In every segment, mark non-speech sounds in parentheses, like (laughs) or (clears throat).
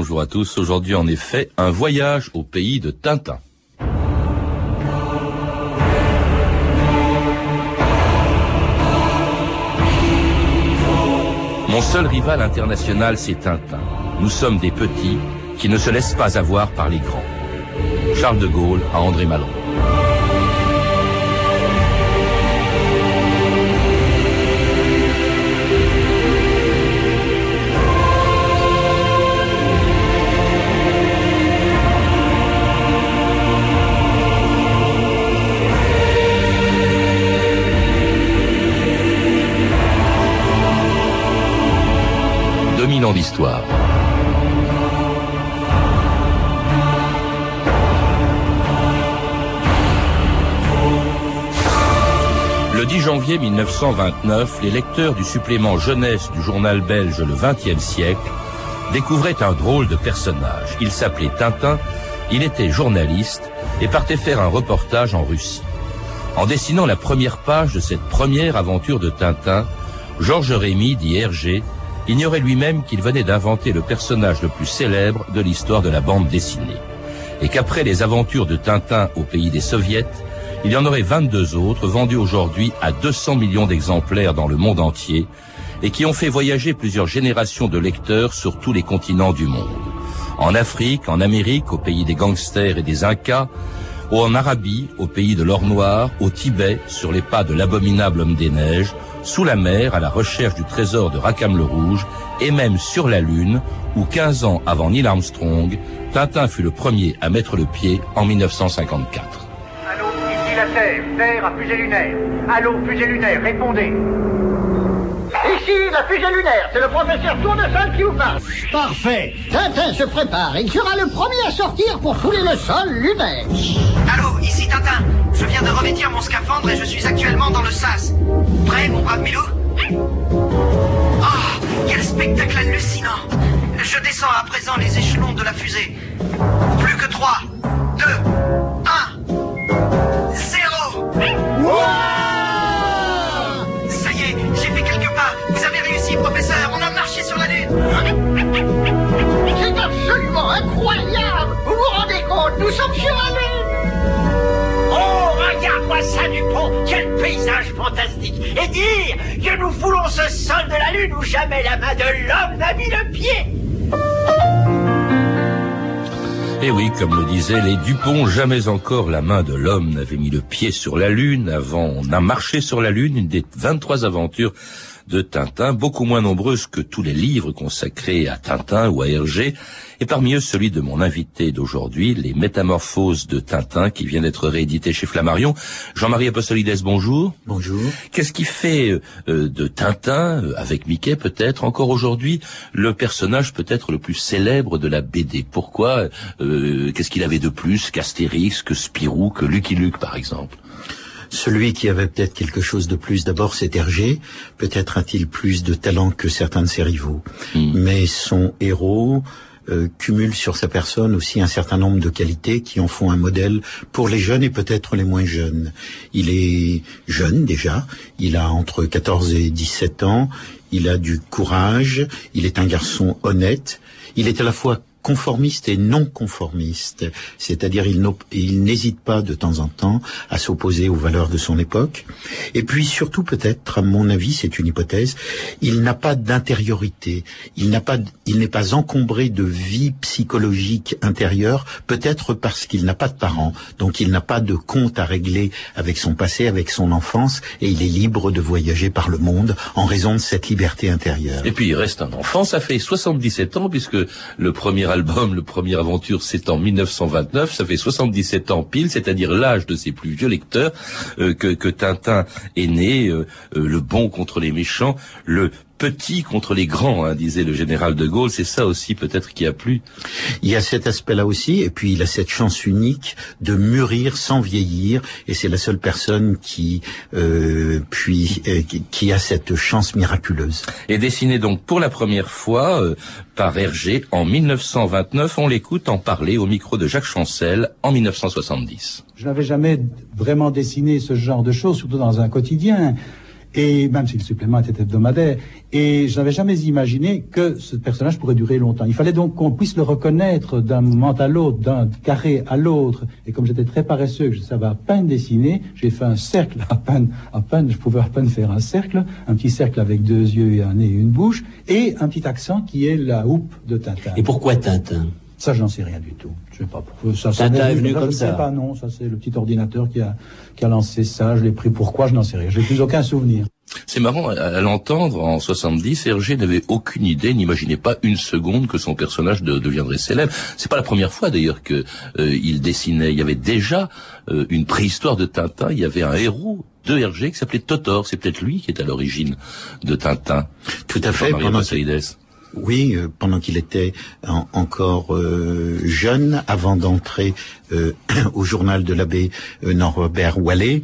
bonjour à tous. Aujourd'hui, en effet, un voyage au pays de Tintin. Mon seul rival international, c'est Tintin. Nous sommes des petits qui ne se laissent pas avoir par les grands. Charles de Gaulle à André Malraux. 2000 ans d'histoire. Le 10 janvier 1929, les lecteurs du supplément jeunesse du journal belge Le XXe siècle découvraient un drôle de personnage. Il s'appelait Tintin, il était journaliste et partait faire un reportage en Russie. En dessinant la première page de cette première aventure de Tintin, Georges Rémy, dit Hergé, ignorait lui-même qu'il venait d'inventer le personnage le plus célèbre de l'histoire de la bande dessinée. Et qu'après les aventures de Tintin au pays des soviets, il y en aurait 22 autres vendus aujourd'hui à 200 millions d'exemplaires dans le monde entier et qui ont fait voyager plusieurs générations de lecteurs sur tous les continents du monde. En Afrique, en Amérique, au pays des gangsters et des Incas, ou en Arabie, au pays de l'or noir, au Tibet, sur les pas de l'abominable homme des neiges, sous la mer à la recherche du trésor de Rackham le Rouge, et même sur la Lune, où 15 ans avant Neil Armstrong, Tintin fut le premier à mettre le pied en 1954. Allô, ici la Terre, Terre à fusée lunaire. Allô, fusée lunaire, répondez. Ici la fusée lunaire, c'est le professeur Tournesol qui vous parle. Parfait. Tintin se prépare. Il sera le premier à sortir pour fouler le sol lunaire. Allô. Je viens de revêtir mon scaphandre et je suis actuellement dans le SAS. Prêt, mon brave Milou Oh, quel spectacle hallucinant Je descends à présent les échelons de la fusée. Plus que 3, 2, 1, 0 Ça y est, j'ai fait quelques pas. Vous avez réussi, professeur. On a marché sur la Lune. C'est absolument incroyable. Vous vous rendez compte Nous sommes sur ça, Quel paysage fantastique Et dire que nous foulons ce sol de la Lune où jamais la main de l'homme n'a mis le pied Et oui, comme le disaient les Dupont, jamais encore la main de l'homme n'avait mis le pied sur la Lune. Avant, on a marché sur la Lune, une des 23 aventures de Tintin, beaucoup moins nombreuses que tous les livres consacrés à Tintin ou à Hergé, et parmi eux celui de mon invité d'aujourd'hui, Les Métamorphoses de Tintin, qui vient d'être réédité chez Flammarion. Jean-Marie Apostolides, bonjour. Bonjour. Qu'est-ce qui fait euh, de Tintin, euh, avec Mickey peut-être, encore aujourd'hui, le personnage peut-être le plus célèbre de la BD Pourquoi euh, Qu'est-ce qu'il avait de plus qu'Astérix, que Spirou, que Lucky Luke par exemple? Celui qui avait peut-être quelque chose de plus, d'abord, c'est Hergé. Peut-être a-t-il plus de talent que certains de ses rivaux. Mm. Mais son héros euh, cumule sur sa personne aussi un certain nombre de qualités qui en font un modèle pour les jeunes et peut-être les moins jeunes. Il est jeune déjà, il a entre 14 et 17 ans, il a du courage, il est un garçon honnête, il est à la fois conformiste et non conformiste, c'est-à-dire il n'hésite pas de temps en temps à s'opposer aux valeurs de son époque. Et puis surtout peut-être, à mon avis, c'est une hypothèse, il n'a pas d'intériorité, il n'a pas, il n'est pas encombré de vie psychologique intérieure, peut-être parce qu'il n'a pas de parents, donc il n'a pas de compte à régler avec son passé, avec son enfance, et il est libre de voyager par le monde en raison de cette liberté intérieure. Et puis il reste un enfant, ça fait 77 ans puisque le premier album, le premier aventure, c'est en 1929. Ça fait 77 ans pile, c'est-à-dire l'âge de ses plus vieux lecteurs euh, que, que Tintin est né. Euh, euh, le bon contre les méchants, le petit contre les grands, hein, disait le général de Gaulle. C'est ça aussi peut-être qui a plu. Il y a cet aspect-là aussi, et puis il a cette chance unique de mûrir sans vieillir, et c'est la seule personne qui euh, puis euh, qui, qui, a cette chance miraculeuse. Et dessiné donc pour la première fois euh, par Hergé en 1929, on l'écoute en parler au micro de Jacques Chancel en 1970. Je n'avais jamais vraiment dessiné ce genre de choses, surtout dans un quotidien. Et même si le supplément était hebdomadaire. Et je n'avais jamais imaginé que ce personnage pourrait durer longtemps. Il fallait donc qu'on puisse le reconnaître d'un moment à l'autre, d'un carré à l'autre. Et comme j'étais très paresseux, que je savais à peine dessiner, j'ai fait un cercle à peine, à peine, je pouvais à peine faire un cercle, un petit cercle avec deux yeux et un nez et une bouche, et un petit accent qui est la houppe de Tintin. Et pourquoi Tintin? Ça, j'en sais rien du tout. Je sais pas pourquoi. Ça, Tintin est venu je comme ne ça. sais pas, non. Ça, c'est le petit ordinateur qui a, qui a lancé ça. Je l'ai pris pourquoi, je n'en sais rien. J'ai plus aucun souvenir. C'est marrant, à, l'entendre en 70, Hergé n'avait aucune idée, n'imaginait pas une seconde que son personnage de- deviendrait célèbre. C'est pas la première fois d'ailleurs que euh, il dessinait. Il y avait déjà euh, une préhistoire de Tintin. Il y avait un héros de Hergé qui s'appelait Totor. C'est peut-être lui qui est à l'origine de Tintin. Tout à fait. Pendant. Oui, euh, pendant qu'il était en- encore euh, jeune, avant d'entrer euh, (clears throat) au journal de l'abbé Norbert Wallet,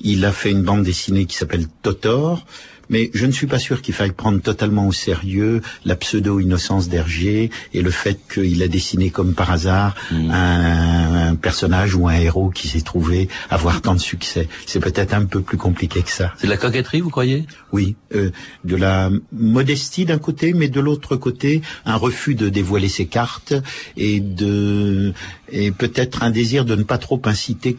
il a fait une bande dessinée qui s'appelle Totor. Mais je ne suis pas sûr qu'il faille prendre totalement au sérieux la pseudo-innocence d'Hergé et le fait qu'il a dessiné comme par hasard un, un personnage ou un héros qui s'est trouvé avoir tant de succès. C'est peut-être un peu plus compliqué que ça. C'est de la coquetterie, vous croyez? Oui, euh, de la modestie d'un côté, mais de l'autre côté, un refus de dévoiler ses cartes et de et peut-être un désir de ne pas trop inciter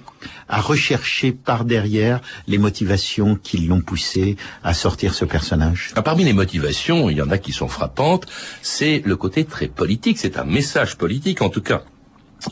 à rechercher par derrière les motivations qui l'ont poussé à sortir ce personnage. Ah, Parmi les motivations, il y en a qui sont frappantes, c'est le côté très politique, c'est un message politique en tout cas.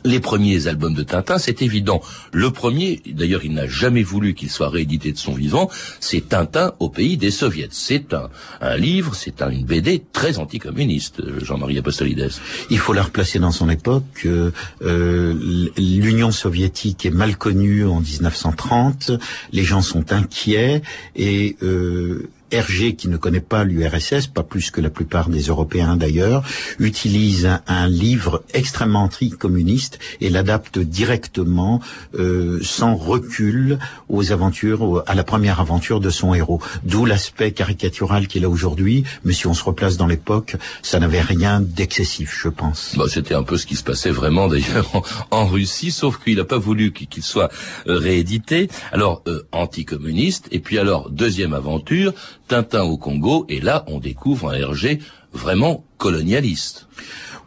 Les premiers albums de Tintin, c'est évident. Le premier, d'ailleurs, il n'a jamais voulu qu'il soit réédité de son vivant, c'est Tintin au pays des soviets. C'est un, livre, c'est un- une BD très anticommuniste, Jean-Marie Apostolides. Il faut la replacer dans son époque. Euh, euh, L'Union soviétique est mal connue en 1930. Les gens sont inquiets et euh, Hergé, qui ne connaît pas l'URSS, pas plus que la plupart des Européens d'ailleurs, utilise un, livre extrêmement anticommuniste et l'adapte directement, euh, sans recul, aux aventures, à la première aventure de son héros. D'où l'aspect caricatural qu'il a aujourd'hui. Mais si on se replace dans l'époque, ça n'avait rien d'excessif, je pense. Bah, C'était un peu ce qui se passait vraiment (laughs) d'ailleurs en, Russie, sauf qu'il n'a pas voulu qu'il qu'il soit euh, réédité. Alors, euh, anticommuniste, et puis alors, deuxième aventure, Tintin au Congo, et là, on découvre un Hergé vraiment colonialiste.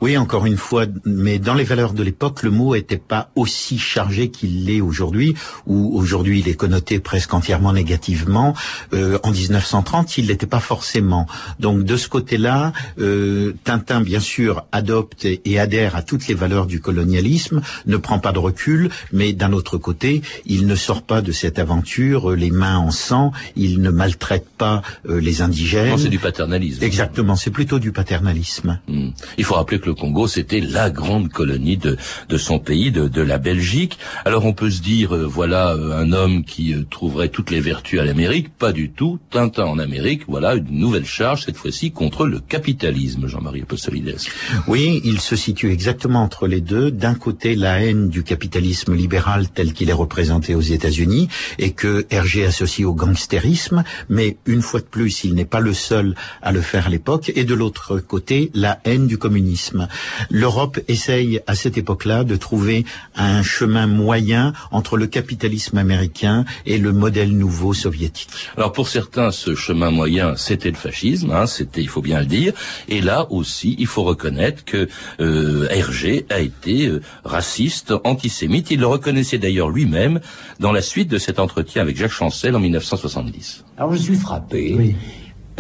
Oui, encore une fois, mais dans les valeurs de l'époque, le mot n'était pas aussi chargé qu'il l'est aujourd'hui, où aujourd'hui il est connoté presque entièrement négativement. Euh, en 1930, il l'était pas forcément. Donc de ce côté-là, euh, Tintin, bien sûr, adopte et adhère à toutes les valeurs du colonialisme, ne prend pas de recul, mais d'un autre côté, il ne sort pas de cette aventure euh, les mains en sang, il ne maltraite pas euh, les indigènes. C'est du paternalisme. Exactement, c'est plutôt du paternalisme. Hmm. Il faut rappeler que le Congo, c'était la grande colonie de, son pays, de, de la Belgique. Alors on peut se dire, euh, voilà euh, un homme qui euh, trouverait toutes les vertus à l'Amérique. Pas du tout. Tintin en Amérique, voilà une nouvelle charge, cette fois-ci contre le capitalisme, Jean-Marie Apostolides. Oui, il se situe exactement entre les deux. D'un côté, la haine du capitalisme libéral tel qu'il est représenté aux États-Unis et que Hergé associe au gangstérisme, mais une fois de plus, il n'est pas le seul à le faire à l'époque. Et de l'autre côté, la haine du communisme. L'Europe essaye à cette époque-là de trouver un chemin moyen entre le capitalisme américain et le modèle nouveau soviétique. Alors pour certains, ce chemin moyen, c'était le fascisme, hein, c'était, il faut bien le dire. Et là aussi, il faut reconnaître que euh, Hergé a été euh, raciste, antisémite. Il le reconnaissait d'ailleurs lui-même dans la suite de cet entretien avec Jacques Chancel en 1970. Alors je suis frappé Oui.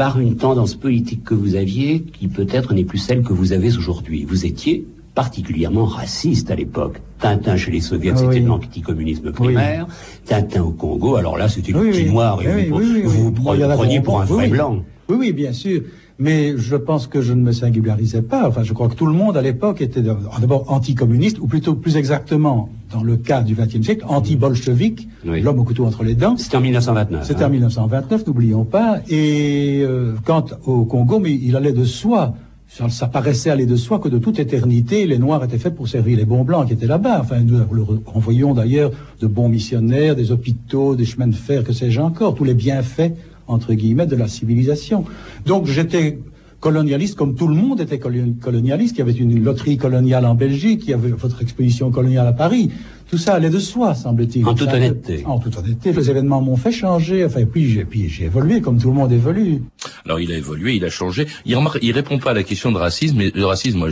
Par une tendance politique que vous aviez qui peut-être n'est plus celle que vous avez aujourd'hui. Vous étiez particulièrement raciste à l'époque. Tintin chez les soviets, Ah c'était oui. de l'anticommunisme primaire. Tintin au Congo, alors là, c'était le Oui, petit noir et Oui, vous, vous preniez pour un vrai blanc. Oui, oui, bien sûr. Mais je pense que je ne me singularisais pas. Enfin, je crois que tout le monde à l'époque était d'abord anticommuniste, ou plutôt plus exactement, dans le cas du XXe siècle, anti-bolchevique, Oui. l'homme au couteau entre les dents. C'était en 1929. C'était hein. en 1929, n'oublions pas. Et euh, quant au Congo, mais il allait de soi. Ça, ça paraissait aller de soi que de toute éternité, les Noirs étaient faits pour servir les bons blancs qui étaient là-bas. Enfin, nous renvoyons d'ailleurs de bons missionnaires, des hôpitaux, des chemins de fer, que sais-je encore, tous les bienfaits, entre guillemets, de la civilisation. Donc j'étais colonialiste comme tout le monde était colo- colonialiste. Il y avait une loterie coloniale en Belgique, il y avait votre exposition coloniale à Paris. tout ça allait de soi, semble-t-il. En toute Ça- honnêteté. En toute honnêteté, les événements m'ont fait changer. Enfin, puis j'ai, puis j'ai évolué comme tout le monde évolue. Alors il a évolué, il a changé. Il remarque, il répond pas à la question de racisme, mais le racisme, moi,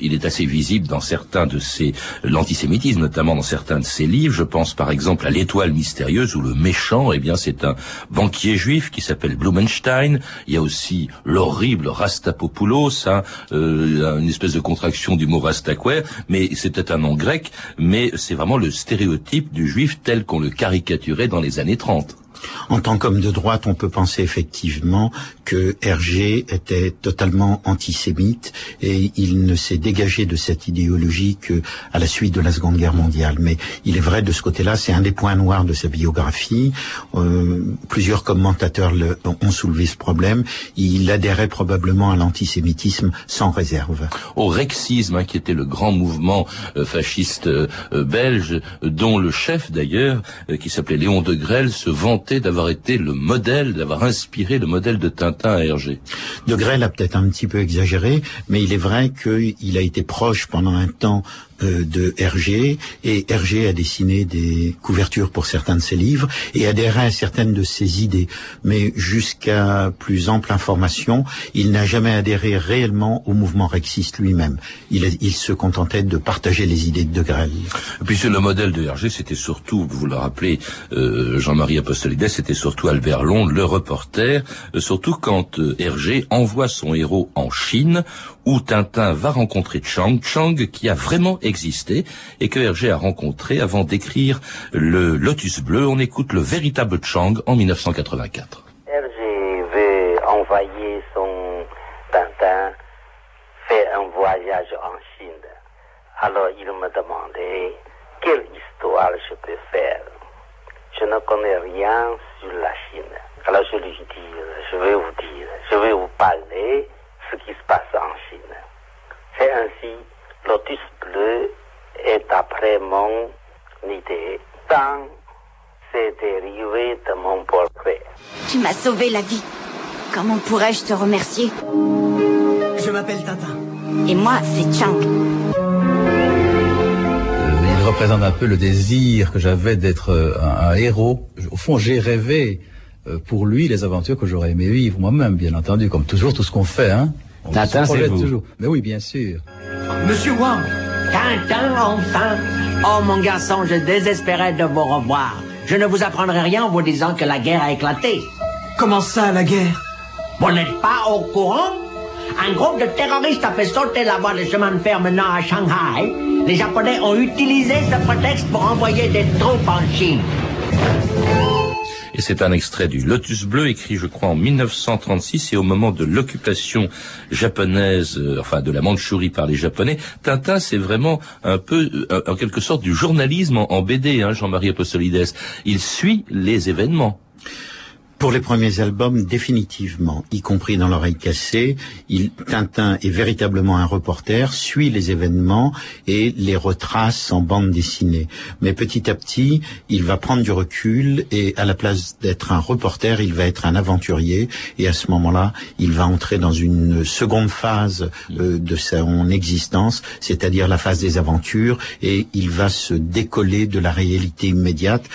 il est assez visible dans certains de ses, l'antisémitisme, notamment dans certains de ses livres. Je pense par exemple à l'étoile mystérieuse où le méchant, eh bien, c'est un banquier juif qui s'appelle Blumenstein. Il y a aussi l'horrible Rastapopoulos, hein, euh, une espèce de contraction du mot Rastaquaire, mais c'était un nom grec, mais c'est vraiment le stéréotype du juif tel qu'on le caricaturait dans les années 30. En tant qu'homme de droite, on peut penser effectivement que Hergé était totalement antisémite et il ne s'est dégagé de cette idéologie que à la suite de la Seconde Guerre mondiale. Mais il est vrai de ce côté-là, c'est un des points noirs de sa biographie. Euh, plusieurs commentateurs ont soulevé ce problème. Il adhérait probablement à l'antisémitisme sans réserve. au rexisme, hein, qui était le grand mouvement euh, fasciste euh, euh, belge, dont le chef d'ailleurs, qui s'appelait Léon de Grelle, se vantait d'avoir été le modèle, d'avoir inspiré le modèle de Tintin à Hergé. De Grelle a peut-être un petit peu exagéré, mais il est vrai qu'il a été proche pendant un temps euh, de Hergé, et Hergé a dessiné des couvertures pour certains de ses livres et adhérait à certaines de ses idées. Mais jusqu'à plus ample information, il n'a jamais adhéré réellement au mouvement rexiste lui-même. Il, il se contentait de partager les idées de De Grelle. Et puis sur le modèle de Hergé, c'était surtout, vous le rappelez, euh, Jean-Marie Apostolides, c'était surtout Albert Long, le reporter, euh, surtout quand euh, Hergé envoie son héros en Chine, où Tintin va rencontrer Chang, Chang qui a vraiment et que Hergé a rencontré avant d'écrire le Lotus Bleu. On écoute le véritable Chang en 1984. Hergé veut envoyer son Tintin faire un voyage en Chine. Alors il me demandait quelle histoire je peux faire? Je ne connais rien sur la Chine. Alors je lui dis, je vais vous dire, je vais vous parler ce qui se passe en Chine. C'est ainsi, Lotus Bleu est après mon idée. Tant c'est dérivé de mon portrait. Tu m'as sauvé la vie. Comment pourrais-je te remercier? Je m'appelle Tintin. Et moi, c'est Chang. Il représente un peu le désir que j'avais d'être euh, un, un héros. Au fond, j'ai rêvé euh, pour lui les aventures que j'aurais aimé vivre moi-même, bien entendu, comme toujours tout ce qu'on fait. Hein. Tintin, c'est vous. toujours. Mais oui, bien sûr. Monsieur Wang, Tintin, enfin Oh, mon garçon, je désespérais de vous revoir. Je ne vous apprendrai rien en vous disant que la guerre a éclaté. comment ça, la guerre? Vous n'êtes pas au courant? Un groupe de terroristes a fait sauter la voie de chemin de fer menant à Shanghai. Les Japonais ont utilisé ce prétexte pour envoyer des troupes en Chine. Et c'est un extrait du Lotus Bleu écrit, je crois, en 1936 et au moment de l'occupation japonaise, euh, enfin de la Mandchourie par les Japonais. Tintin, c'est vraiment un peu, euh, en quelque sorte, du journalisme en, en BD, hein, Jean-Marie Apostolides. Il suit les événements. Pour les premiers albums, définitivement, y compris dans l'oreille cassée, il, Tintin est véritablement un reporter, suit les événements et les retrace en bande dessinée. Mais petit à petit, il va prendre du recul et à la place d'être un reporter, il va être un aventurier et à ce moment-là, il va entrer dans une seconde phase euh, de son existence, c'est-à-dire la phase des aventures et il va se décoller de la réalité immédiate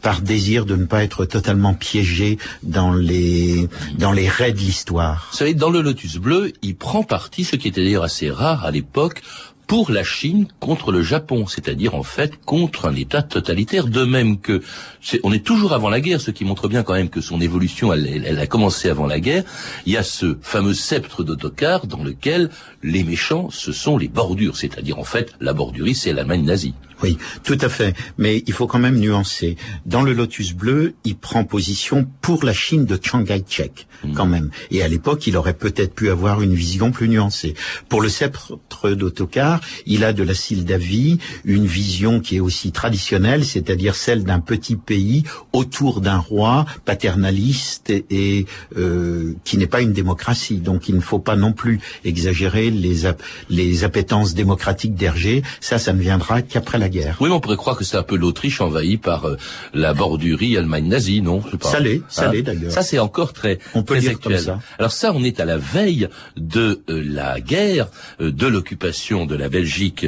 par désir de ne pas être totalement piégé dans les dans les raies de l'histoire. Vous savez, dans le Lotus Bleu, il prend parti, ce qui était d'ailleurs assez rare à l'époque, pour la Chine contre le Japon, c'est-à-dire en fait contre un État totalitaire, de même que c'est, on est toujours avant la guerre, ce qui montre bien quand même que son évolution, elle, elle- elle a commencé avant la guerre. Il y a ce fameux sceptre d'autocar dans lequel les méchants, ce sont les bordures, c'est-à-dire en fait la bordurie, c'est l'Allemagne nazie. Oui, tout à fait. Mais il faut quand même nuancer. Dans le Lotus bleu, il prend position pour la Chine de Chiang Kai-shek, quand même. Et à l'époque, il aurait peut-être pu avoir une vision plus nuancée. Pour le sceptre d'autocar, il a de la Sildavie une vision qui est aussi traditionnelle, c'est-à-dire celle d'un petit pays autour d'un roi paternaliste et euh, qui n'est pas une démocratie. Donc il ne faut pas non plus exagérer les, les appétences démocratiques d'Hergé. Ça, ça ne viendra qu'après la guerre. Oui, mais on pourrait croire que c'est un peu l'Autriche envahie par euh, la bordurie Allemagne nazie, non Je sais pas. Ça l'est, ça Hein l'est, d'ailleurs. Ça c'est encore très, On peut très dire comme actuel. ça. Alors ça, on est à la veille de euh, la guerre, euh, de l'occupation de la Belgique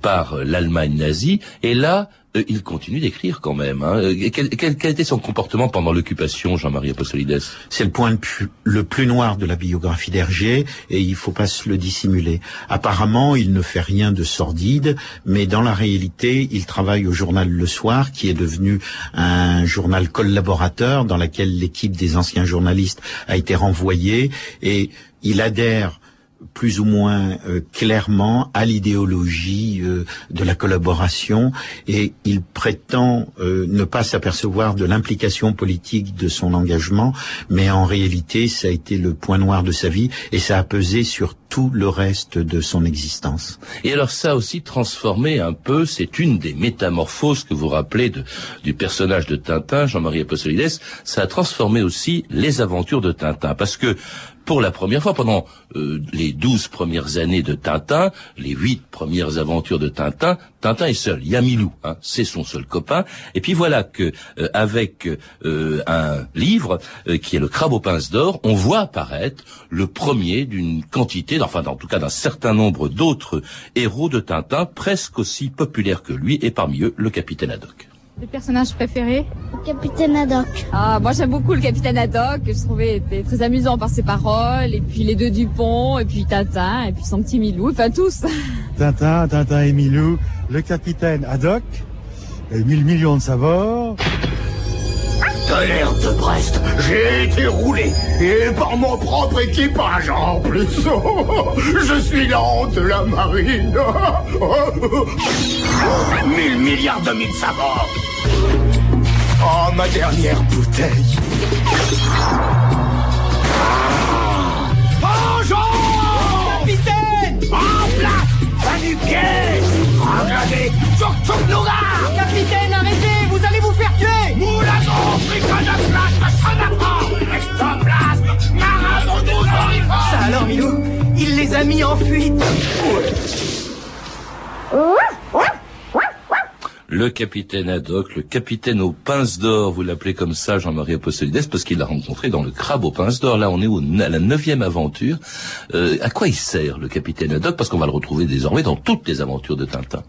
par l'Allemagne nazie, et là, euh, il continue d'écrire quand même. Hein. Euh, Quel, quel- quel était son comportement pendant l'occupation, Jean-Marie Apostolides? C'est le point le plus, le plus noir de la biographie d'Hergé et il faut pas se le dissimuler. Apparemment, il ne fait rien de sordide, mais dans la réalité, il travaille au journal Le Soir, qui est devenu un journal collaborateur dans lequel l'équipe des anciens journalistes a été renvoyée et il adhère plus ou moins euh, clairement à l'idéologie euh, de la collaboration et il prétend euh, ne pas s'apercevoir de l'implication politique de son engagement, mais en réalité ça a été le point noir de sa vie et ça a pesé sur tout le reste de son existence. Et alors ça aussi transformé un peu, c'est une des métamorphoses que vous rappelez du personnage de Tintin, Jean-Marie Apostolides, ça a transformé aussi les aventures de Tintin. Parce que pour la première fois, pendant euh, les douze premières années de Tintin, les huit premières aventures de Tintin, Tintin est seul. Il y a Milou, hein, c'est son seul copain. Et puis voilà que euh, avec euh, un livre qui est le Crabe aux pinces d'or, on voit apparaître le premier d'une quantité, enfin en tout cas d'un certain nombre d'autres héros de Tintin, presque aussi populaires que lui, et parmi eux le capitaine Haddock. Les personnages préférés Le capitaine Haddock. Ah, moi j'aime beaucoup le capitaine Haddock, je trouvais était très amusant par ses paroles, et puis les deux Dupont, et puis Tintin, et puis son petit Milou, enfin tous. (laughs) Tintin, Tintin et Milou, le capitaine Haddock, et 1000 millions de sabords. Tonnerre de Brest, j'ai été roulé, et par mon propre équipage en plus. (laughs) Je suis l'an de la marine. (laughs) Mille milliards de mille sabords. Oh, ma dernière bouteille. Bonjour Capitaine En place Pas Engagé Tchouk nougat Capitaine, arrêtez, vous allez vous faire tuer. Moulagon, friconoplast, sonapran, ectoplasme, marathon Ça alors, Milou, il les a mis en fuite. Le capitaine Haddock, le capitaine aux pinces d'or, vous l'appelez comme ça, Jean-Marie Apostolides, parce qu'il l'a rencontré dans le crabe aux pinces d'or. Là, on est au, à la neuvième aventure. Euh, à quoi il sert, le capitaine Haddock? Parce qu'on va le retrouver désormais dans toutes les aventures de Tintin.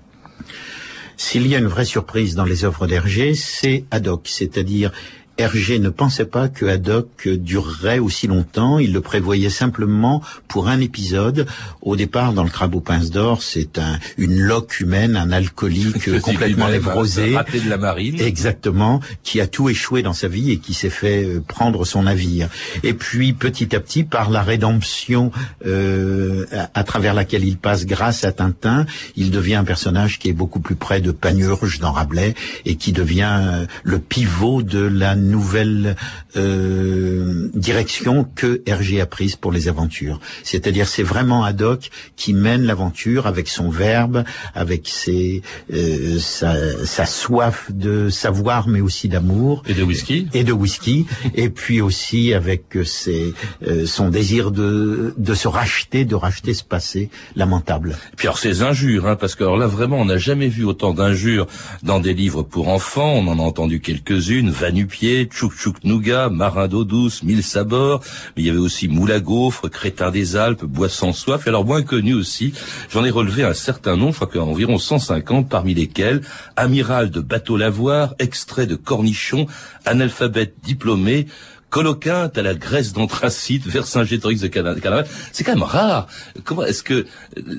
S'il y a une vraie surprise dans les œuvres d'Hergé, c'est Haddock, c'est-à-dire Hergé ne pensait pas que Haddock durerait aussi longtemps, il le prévoyait simplement pour un épisode. Au départ, dans le crabe aux pinces d'or, c'est un, une loque humaine, un alcoolique (laughs) complètement névrosé. raté de la marine. Exactement, qui a tout échoué dans sa vie et qui s'est fait euh, prendre son navire. Et puis, petit à petit, par la rédemption euh, à, à travers laquelle il passe grâce à Tintin, il devient un personnage qui est beaucoup plus près de Panurge dans Rabelais et qui devient euh, le pivot de la nouvelle euh, direction que Hergé a prise pour les aventures. C'est-à-dire, c'est vraiment Haddock qui mène l'aventure avec son verbe, avec ses, euh, sa, sa soif de savoir, mais aussi d'amour. Et de whisky. Et de whisky. (laughs) et puis aussi avec ses, euh, son désir de, de se racheter, de racheter ce passé lamentable. Et puis alors ces injures, hein, parce que alors là vraiment on n'a jamais vu autant d'injures dans des livres pour enfants. On en a entendu quelques-unes Vanupier, Tchouk Tchouk Nougat, Marin d'eau douce, Mille sabords. Mais il y avait aussi Moule à gaufre, Crétin des Alpes, Bois sans soif. Et alors moins connu aussi, j'en ai relevé un certain nombre, je crois qu'environ 150, parmi lesquels Amiral de bateau lavoir, extrait de Cornichon, analphabète diplômé. Coloquinte à la graisse d'anthracite, Vercingétorix de Cana- Canaveral. C'est quand même rare. Comment est-ce que,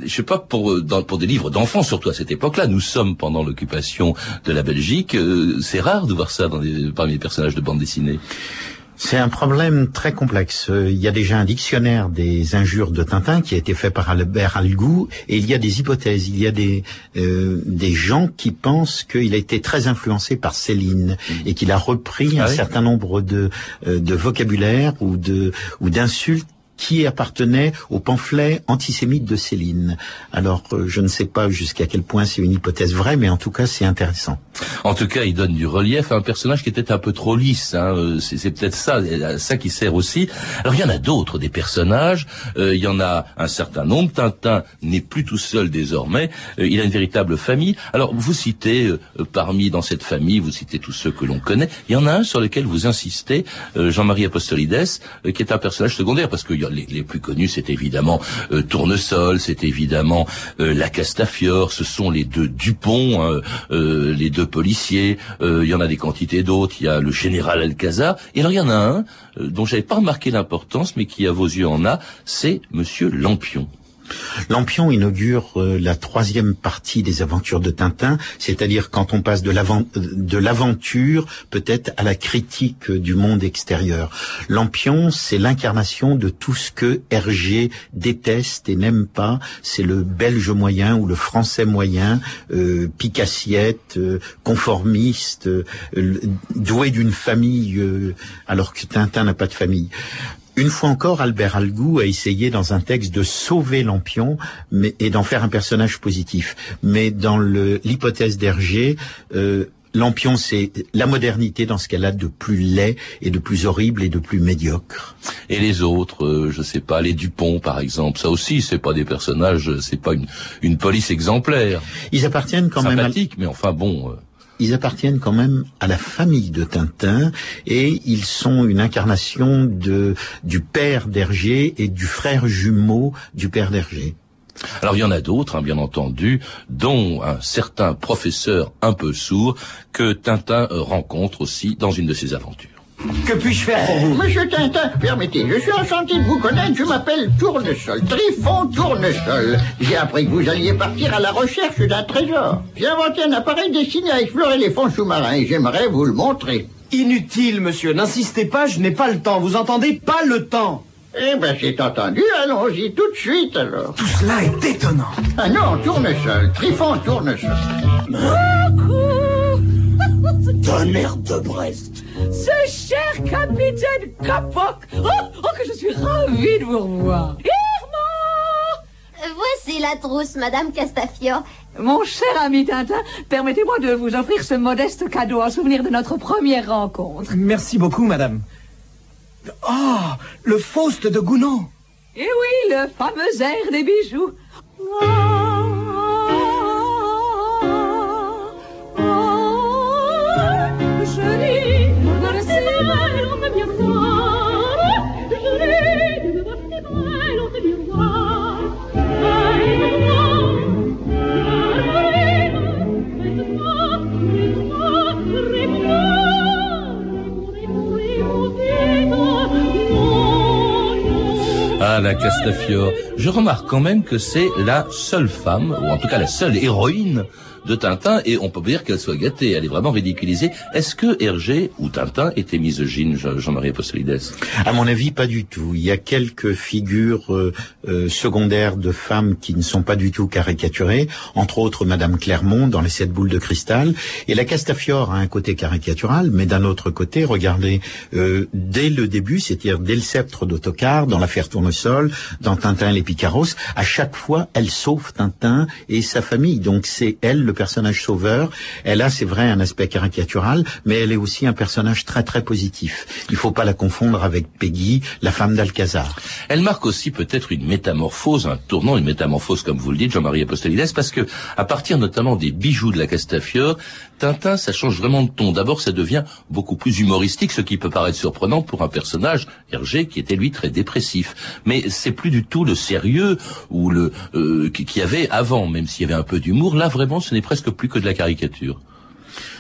je sais pas, pour, euh, pour des livres d'enfants, surtout à cette époque-là, nous sommes pendant l'occupation de la Belgique, euh, c'est rare de voir ça parmi les personnages de bande dessinée. C'est un problème très complexe. Il y a déjà un dictionnaire des injures de Tintin qui a été fait par Albert Algou et il y a des hypothèses. Il y a des, euh, des gens qui pensent qu'il a été très influencé par Céline et qu'il a repris Ah un oui certain nombre de, euh, de vocabulaire ou de ou d'insultes qui appartenaient au pamphlet antisémite de Céline. Alors, euh, je ne sais pas jusqu'à quel point c'est une hypothèse vraie, mais en tout cas, c'est intéressant. En tout cas, il donne du relief à un personnage qui était un peu trop lisse. Hein. Euh, C'est, peut-être ça, euh, ça qui sert aussi. Alors, il y en a d'autres, des personnages. Euh, il y en a un certain nombre. Tintin n'est plus tout seul désormais. Euh, il a une véritable famille. Alors, vous citez euh, parmi dans cette famille, vous citez tous ceux que l'on connaît. Il y en a un sur lequel vous insistez, Jean-Marie Apostolides, qui est un personnage secondaire, parce que les, plus connus, c'est évidemment euh, Tournesol, c'est évidemment euh, la Castafiore, ce sont les deux Dupont, hein, euh, les deux policiers. Il y en a des quantités d'autres. Il y a le général Alcazar. Et alors il y en a un dont j'avais pas remarqué l'importance, mais qui à vos yeux en a, c'est Monsieur Lampion. Lampion inaugure euh, la troisième partie des aventures de Tintin, c'est-à-dire quand on passe de l'aven- de l'aventure peut-être à la critique du monde extérieur. Lampion, c'est l'incarnation de tout ce que Hergé déteste et n'aime pas. C'est le belge moyen ou le français moyen, euh, picassiette, euh, conformiste, euh, doué d'une famille, euh, alors que Tintin n'a pas de famille. Une fois encore, Albert Algou a essayé dans un texte de sauver Lampion mais, et d'en faire un personnage positif. Mais dans l'hypothèse d'Hergé, euh, Lampion, c'est la modernité dans ce qu'elle a de plus laid et de plus horrible et de plus médiocre. Et les autres, euh, je sais pas, les Dupont par exemple, ça aussi, c'est pas des personnages, c'est pas une, une police exemplaire. Ils appartiennent quand même à- Sympathique, mais enfin bon. euh, Ils appartiennent quand même à la famille de Tintin et ils sont une incarnation de, du père d'Hergé et du frère jumeau du père d'Hergé. Alors il y en a d'autres, hein, bien entendu, dont un certain professeur un peu sourd que Tintin rencontre aussi dans une de ses aventures. Que puis-je faire pour vous Monsieur Tintin, permettez, je suis enchanté de vous connaître, je m'appelle Tournesol, Trifon Tournesol. J'ai appris que vous alliez partir à la recherche d'un trésor. J'ai inventé un appareil destiné à explorer les fonds sous-marins et j'aimerais vous le montrer. Inutile, monsieur, n'insistez pas, je n'ai pas le temps. Vous entendez Pas le temps. Eh ben c'est entendu, allons-y tout de suite alors. Tout cela est étonnant. Ah non, Tournesol, Trifon Tournesol. De Brest. Ce cher capitaine Capoc oh, oh, que je suis ravie de vous revoir Voici la trousse, Madame Castafiore. Mon cher ami Tintin, permettez-moi de vous offrir ce modeste cadeau en souvenir de notre première rencontre. Merci beaucoup, madame. Oh, le Faust de Gounod. Et oui, le fameux air des bijoux. La Castafiore. Je remarque quand même que c'est la seule femme, ou en tout cas la seule héroïne de Tintin, et on peut dire qu'elle soit gâtée, elle est vraiment ridiculisée. Est-ce que Hergé ou Tintin était misogyne, Jean- Jean-Marie Apostolides À mon avis, pas du tout. Il y a quelques figures euh, euh, secondaires de femmes qui ne sont pas du tout caricaturées, entre autres Madame Clermont dans Les Sept Boules de Cristal. Et la Castafiore a un côté caricatural, mais d'un autre côté, regardez, euh, dès le début, c'est-à-dire dès le sceptre d'autocar, dans l'affaire Tournesol, dans Tintin et les Picaros, à chaque fois, elle sauve Tintin et sa famille. Donc c'est elle le personnage sauveur. Elle a, c'est vrai, un aspect caricatural, mais elle est aussi un personnage très très positif. Il faut pas la confondre avec Peggy, la femme d'Alcazar. Elle marque aussi peut-être une métamorphose, un tournant, une métamorphose, comme vous le dites, Jean-Marie Apostolides, parce que, à partir notamment des bijoux de la Castafiore, Tintin, ça change vraiment de ton. D'abord, ça devient beaucoup plus humoristique, ce qui peut paraître surprenant pour un personnage, Hergé, qui était lui très dépressif. Mais c'est plus du tout le sérieux ou le euh, qui- qu'il y avait avant, même s'il y avait un peu d'humour. Là, vraiment, ce n'est presque plus que de la caricature.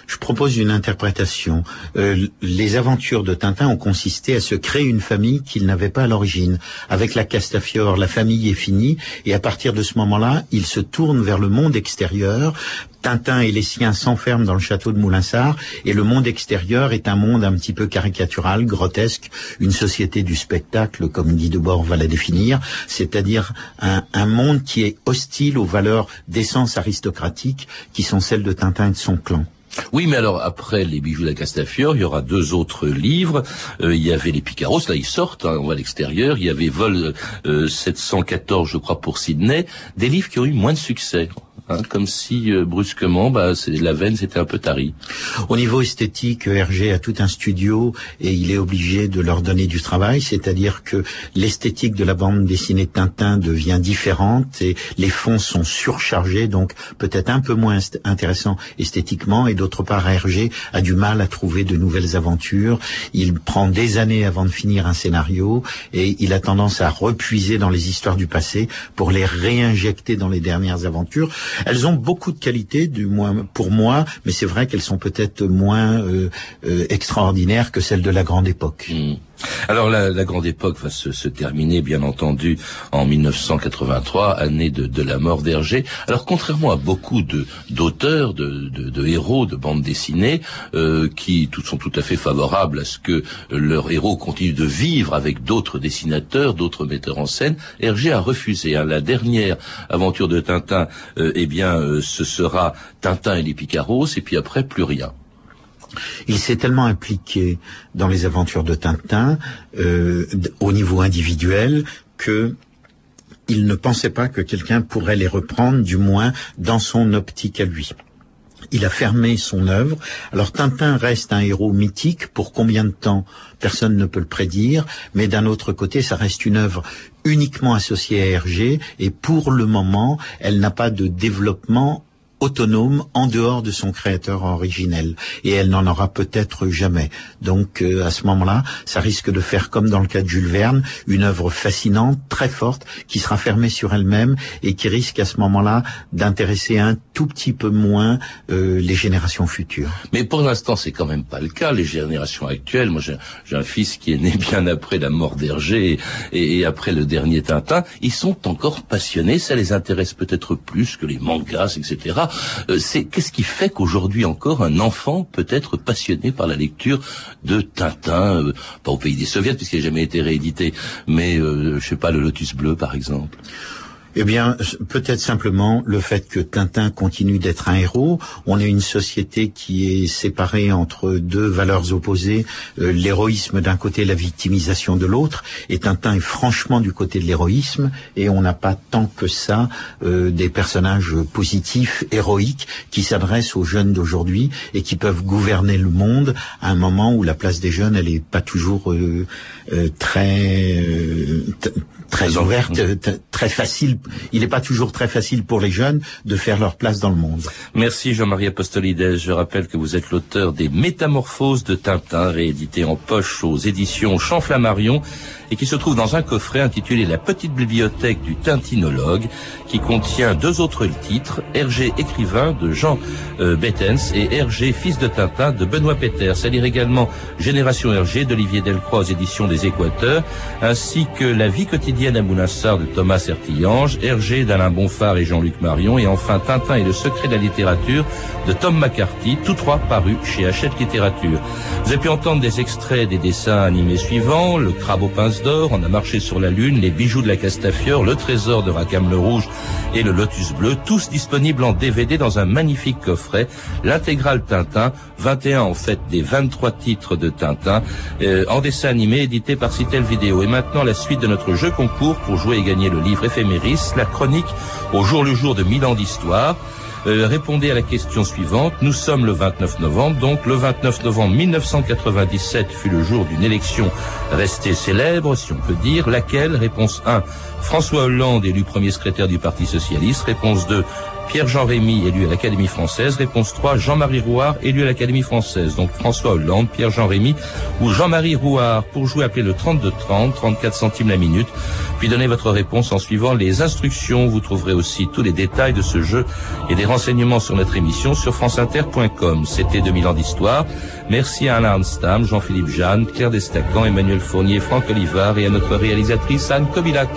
Je propose une interprétation. Euh, les aventures de Tintin ont consisté à se créer une famille qu'il n'avait pas à l'origine. Avec la Castafiore, la famille est finie, et à partir de ce moment-là, il se tourne vers le monde extérieur. Tintin et les siens s'enferment dans le château de Moulinsart, et le monde extérieur est un monde un petit peu caricatural, grotesque, une société du spectacle, comme Guy Debord va la définir, c'est-à-dire un, un monde qui est hostile aux valeurs d'essence aristocratique qui sont celles de Tintin et de son clan. Oui, mais alors après les bijoux de la Castafiore, il y aura deux autres livres. Euh, il y avait les Picaros, là ils sortent, hein, on va à l'extérieur. Il y avait Vol euh, 714, je crois, pour Sydney. Des livres qui ont eu moins de succès. Hein, comme si euh, brusquement, bah, c'est, la veine s'était un peu tarie. Au niveau esthétique, Hergé a tout un studio et il est obligé de leur donner du travail, c'est-à-dire que l'esthétique de la bande dessinée Tintin devient différente et les fonds sont surchargés, donc peut-être un peu moins intéressant esthétiquement. Et d'autre part, Hergé a du mal à trouver de nouvelles aventures. Il prend des années avant de finir un scénario et il a tendance à repuiser dans les histoires du passé pour les réinjecter dans les dernières aventures. Elles ont beaucoup de qualités, du moins pour moi, mais c'est vrai qu'elles sont peut-être moins euh, euh, extraordinaires que celles de la grande époque. Hmm. Alors la, grande époque va se, terminer, bien entendu, en 1983, année de, la mort d'Hergé. Alors contrairement à beaucoup d'auteurs, de, héros de bandes dessinées, euh, qui sont tout à fait favorables à ce que leurs héros continuent de vivre avec d'autres dessinateurs, d'autres metteurs en scène, Hergé a refusé. Hein. La dernière aventure de Tintin, euh, eh bien, euh, ce sera Tintin et les Picaros, et puis après plus rien. Il s'est tellement impliqué dans les aventures de Tintin euh, au niveau individuel que il ne pensait pas que quelqu'un pourrait les reprendre, du moins dans son optique à lui. Il a fermé son œuvre. Alors Tintin reste un héros mythique. Pour combien de temps Personne ne peut le prédire. Mais d'un autre côté, ça reste une œuvre uniquement associée à Hergé. Et pour le moment, elle n'a pas de développement autonome en dehors de son créateur originel et elle n'en aura peut-être jamais. Donc euh, à ce moment-là, ça risque de faire comme dans le cas de Jules Verne, une œuvre fascinante, très forte, qui sera fermée sur elle-même et qui risque à ce moment-là d'intéresser un tout petit peu moins euh, les générations futures. Mais pour l'instant, c'est quand même pas le cas. Les générations actuelles, moi j'ai un fils qui est né bien après la mort d'Hergé et, et après le dernier Tintin, ils sont encore passionnés, ça les intéresse peut-être plus que les mangas, etc. Euh, c'est qu'est-ce qui fait qu'aujourd'hui encore un enfant peut être passionné par la lecture de Tintin, euh, pas au pays des soviets puisqu'il n'a jamais été réédité, mais euh, je sais pas le Lotus bleu par exemple? Eh bien, peut-être simplement le fait que Tintin continue d'être un héros. On est une société qui est séparée entre deux valeurs opposées, euh, l'héroïsme d'un côté, la victimisation de l'autre. Et Tintin est franchement du côté de l'héroïsme, et on n'a pas tant que ça euh, des personnages positifs, héroïques, qui s'adressent aux jeunes d'aujourd'hui et qui peuvent gouverner le monde à un moment où la place des jeunes, elle est pas toujours euh, très très ouverte, très facile il n'est pas toujours très facile pour les jeunes de faire leur place dans le monde. Merci Jean-Marie Apostolides. Je rappelle que vous êtes l'auteur des Métamorphoses de Tintin, réédité en poche aux éditions Champflammarion et qui se trouve dans un coffret intitulé La petite bibliothèque du Tintinologue, qui contient deux autres titres, Hergé écrivain de Jean euh, Bettens et Hergé fils de Tintin de Benoît Peters. Lire également Génération Hergé d'Olivier Delcroix aux éditions des Équateurs, ainsi que La vie quotidienne à Moulinsart de Thomas Sertillange, Hergé d'Alain Bonfard et Jean-Luc Marion, et enfin Tintin et le secret de la littérature de Tom McCarthy, tous trois parus chez Hachette Littérature. Vous avez pu entendre des extraits des dessins animés suivants, Le crabe aux pinces On a marché sur la lune, Les bijoux de la Castafiore, Le trésor de Racam le Rouge et Le Lotus bleu, tous disponibles en DVD dans un magnifique coffret, l'intégrale Tintin, 21 en fait des 23 titres de Tintin, euh, en dessin animé édité par Citel Vidéo. Et maintenant la suite de notre jeu concours pour jouer et gagner le livre éphéméris, la chronique au jour le jour de mille ans d'histoire. Euh, répondez à la question suivante. Nous sommes le 29 novembre, donc le 29 novembre 1997 fut le jour d'une élection restée célèbre, si on peut dire. Laquelle? Réponse 1. François Hollande élu premier secrétaire du Parti Socialiste. Réponse 2. Pierre-Jean Rémy, élu à l'Académie française. Réponse 3, Jean-Marie Rouard, élu à l'Académie française. Donc François Hollande, Pierre-Jean Rémy ou Jean-Marie Rouard. Pour jouer, appelez le 3230, 34 centimes la minute. Puis donnez votre réponse en suivant les instructions. Vous trouverez aussi tous les détails de ce jeu et des renseignements sur notre émission sur franceinter.com. C'était 2000 ans d'histoire. Merci à Alain Arnstam, Jean-Philippe Jeanne, Claire Destacan, Emmanuel Fournier, Franck Olivard et à notre réalisatrice Anne Kobilac.